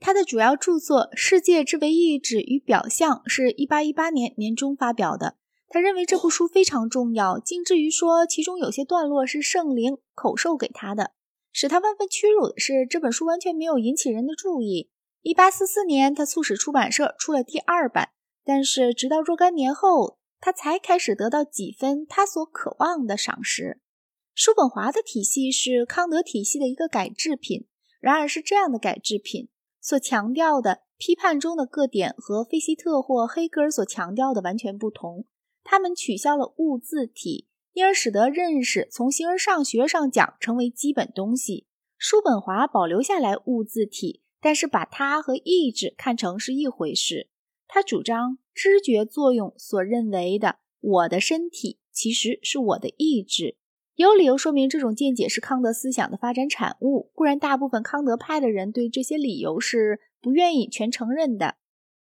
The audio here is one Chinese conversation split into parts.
他的主要著作《世界之为意志与表象》是一八一八年年中发表的。他认为这部书非常重要，竟至于说其中有些段落是圣灵口授给他的。使他万分屈辱的是，这本书完全没有引起人的注意。一八四四年，他促使出版社出了第二版，但是直到若干年后，他才开始得到几分他所渴望的赏识。叔本华的体系是康德体系的一个改制品，然而是这样的改制品所强调的批判中的各点和费希特或黑格尔所强调的完全不同。他们取消了物自体，因而使得认识从形而上学上讲成为基本东西。叔本华保留下来物自体，但是把它和意志看成是一回事。他主张知觉作用所认为的我的身体其实是我的意志。有理由说明这种见解是康德思想的发展产物。固然，大部分康德派的人对这些理由是不愿意全承认的。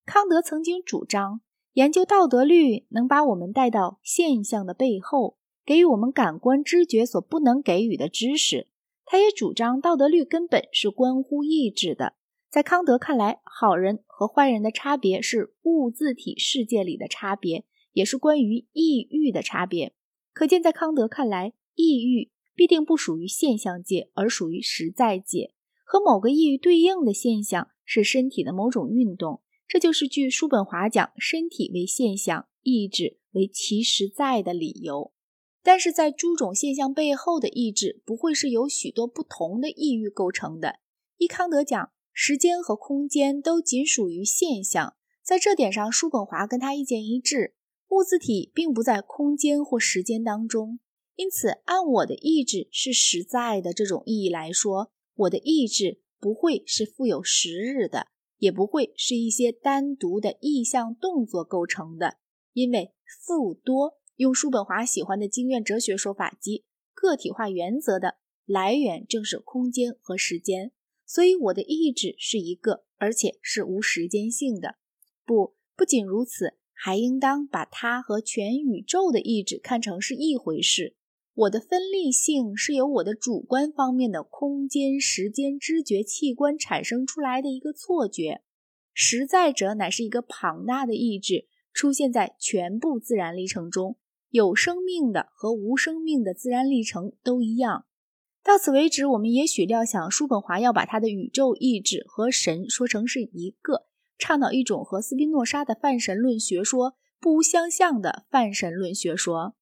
康德曾经主张，研究道德律能把我们带到现象的背后，给予我们感官知觉所不能给予的知识。他也主张，道德律根本是关乎意志的。在康德看来，好人和坏人的差别是物自体世界里的差别，也是关于意欲的差别。可见，在康德看来，抑郁必定不属于现象界，而属于实在界。和某个抑郁对应的现象是身体的某种运动，这就是据叔本华讲身体为现象，意志为其实在的理由。但是在诸种现象背后的意志，不会是由许多不同的意欲构成的。依康德讲，时间和空间都仅属于现象，在这点上，叔本华跟他意见一致。物自体并不在空间或时间当中。因此，按我的意志是实在的这种意义来说，我的意志不会是富有时日的，也不会是一些单独的意向动作构成的。因为富多用叔本华喜欢的经验哲学说法，即个体化原则的来源正是空间和时间，所以我的意志是一个，而且是无时间性的。不，不仅如此，还应当把它和全宇宙的意志看成是一回事。我的分立性是由我的主观方面的空间、时间知觉器官产生出来的一个错觉。实在者乃是一个庞大的意志，出现在全部自然历程中。有生命的和无生命的自然历程都一样。到此为止，我们也许料想叔本华要把他的宇宙意志和神说成是一个，倡导一种和斯宾诺莎的泛神论学说不相像的泛神论学说。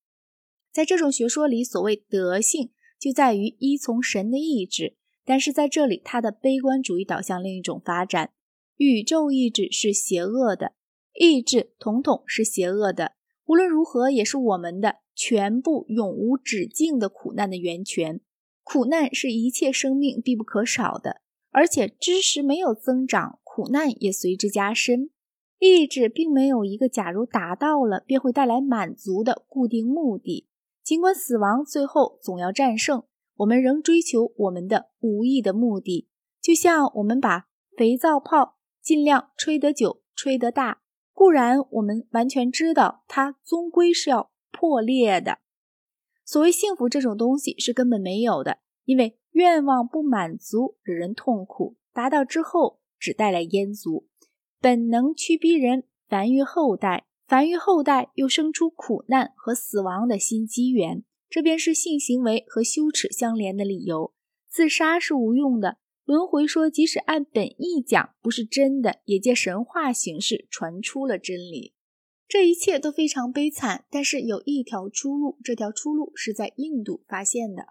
在这种学说里，所谓德性就在于依从神的意志。但是在这里，他的悲观主义导向另一种发展：宇宙意志是邪恶的，意志统统是邪恶的。无论如何，也是我们的全部永无止境的苦难的源泉。苦难是一切生命必不可少的，而且知识没有增长，苦难也随之加深。意志并没有一个假如达到了便会带来满足的固定目的。尽管死亡最后总要战胜，我们仍追求我们的无意的目的，就像我们把肥皂泡尽量吹得久、吹得大。固然，我们完全知道它终归是要破裂的。所谓幸福这种东西是根本没有的，因为愿望不满足惹人痛苦，达到之后只带来烟足。本能驱逼人繁育后代。繁育后代，又生出苦难和死亡的新机缘，这便是性行为和羞耻相连的理由。自杀是无用的。轮回说，即使按本意讲不是真的，也借神话形式传出了真理。这一切都非常悲惨，但是有一条出路，这条出路是在印度发现的。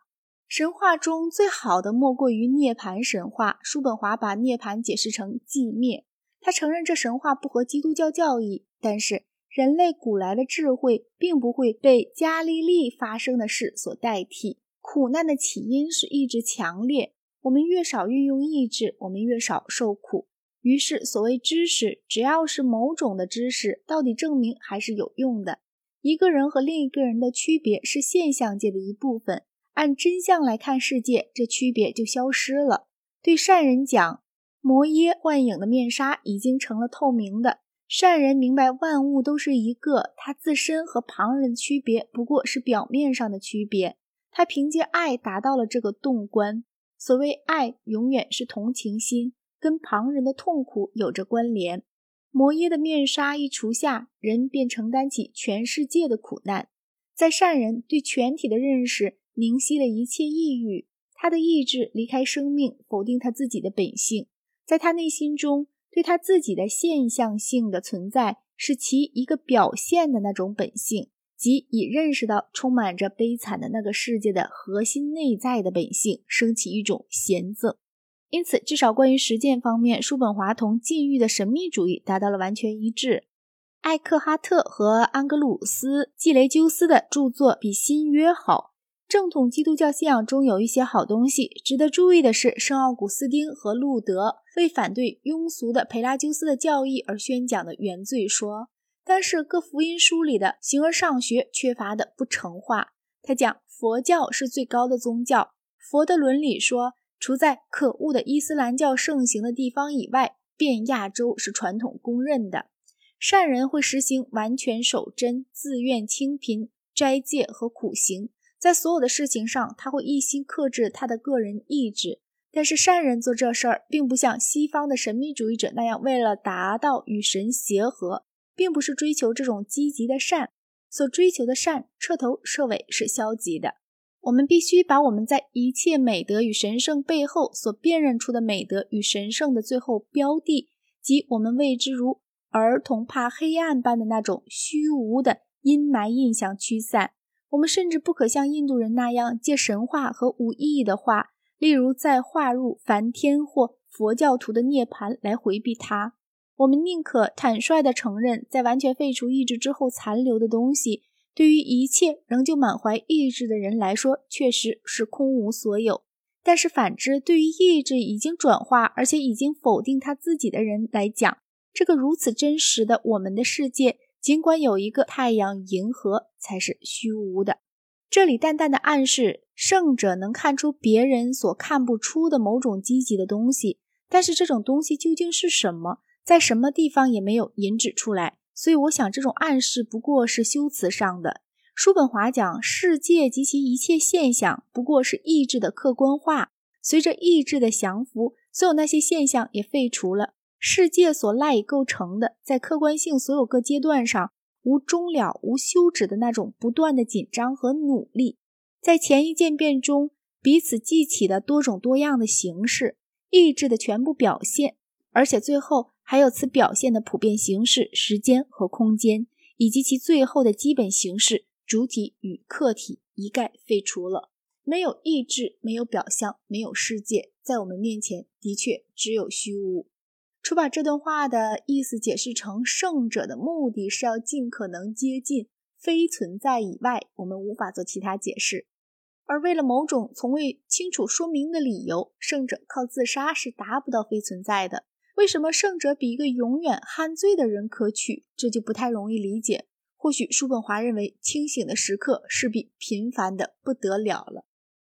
神话中最好的莫过于涅槃神话。叔本华把涅槃解释成寂灭，他承认这神话不合基督教教义，但是。人类古来的智慧并不会被加利利发生的事所代替。苦难的起因是意志强烈，我们越少运用意志，我们越少受苦。于是，所谓知识，只要是某种的知识，到底证明还是有用的。一个人和另一个人的区别是现象界的一部分，按真相来看世界，这区别就消失了。对善人讲，摩耶幻影的面纱已经成了透明的。善人明白万物都是一个，他自身和旁人的区别不过是表面上的区别。他凭借爱达到了这个洞观。所谓爱，永远是同情心，跟旁人的痛苦有着关联。摩耶的面纱一除下，人便承担起全世界的苦难。在善人对全体的认识明晰了一切抑郁，他的意志离开生命，否定他自己的本性。在他内心中，对他自己的现象性的存在是其一个表现的那种本性，即已认识到充满着悲惨的那个世界的核心内在的本性，升起一种嫌憎。因此，至少关于实践方面，叔本华同禁欲的神秘主义达到了完全一致。艾克哈特和安格鲁斯·季雷鸠斯的著作比新约好。正统基督教信仰中有一些好东西。值得注意的是，圣奥古斯丁和路德为反对庸俗的培拉鸠斯的教义而宣讲的原罪说。但是各福音书里的形而上学缺乏的不成话。他讲佛教是最高的宗教。佛的伦理说。除在可恶的伊斯兰教盛行的地方以外，遍亚洲是传统公认的。善人会实行完全守贞、自愿清贫、斋戒和苦行，在所有的事情上，他会一心克制他的个人意志。但是善人做这事儿，并不像西方的神秘主义者那样，为了达到与神协和，并不是追求这种积极的善。所追求的善，彻头彻尾是消极的。我们必须把我们在一切美德与神圣背后所辨认出的美德与神圣的最后标的，即我们谓之如儿童怕黑暗般的那种虚无的阴霾印象驱散。我们甚至不可像印度人那样借神话和无意义的话，例如在划入梵天或佛教徒的涅槃来回避它。我们宁可坦率地承认，在完全废除意志之后残留的东西。对于一切仍旧满怀意志的人来说，确实是空无所有；但是反之，对于意志已经转化而且已经否定他自己的人来讲，这个如此真实的我们的世界，尽管有一个太阳、银河，才是虚无的。这里淡淡的暗示，胜者能看出别人所看不出的某种积极的东西，但是这种东西究竟是什么，在什么地方也没有引指出来。所以，我想这种暗示不过是修辞上的。叔本华讲，世界及其一切现象不过是意志的客观化。随着意志的降服，所有那些现象也废除了。世界所赖以构成的，在客观性所有各阶段上无终了、无休止的那种不断的紧张和努力，在前一渐变中彼此记起的多种多样的形式，意志的全部表现，而且最后。还有此表现的普遍形式、时间和空间，以及其最后的基本形式——主体与客体，一概废除了。没有意志，没有表象，没有世界，在我们面前的确只有虚无。除把这段话的意思解释成圣者的目的是要尽可能接近非存在以外，我们无法做其他解释。而为了某种从未清楚说明的理由，圣者靠自杀是达不到非存在的。为什么圣者比一个永远酣醉的人可取？这就不太容易理解。或许叔本华认为，清醒的时刻势必频繁的不得了了。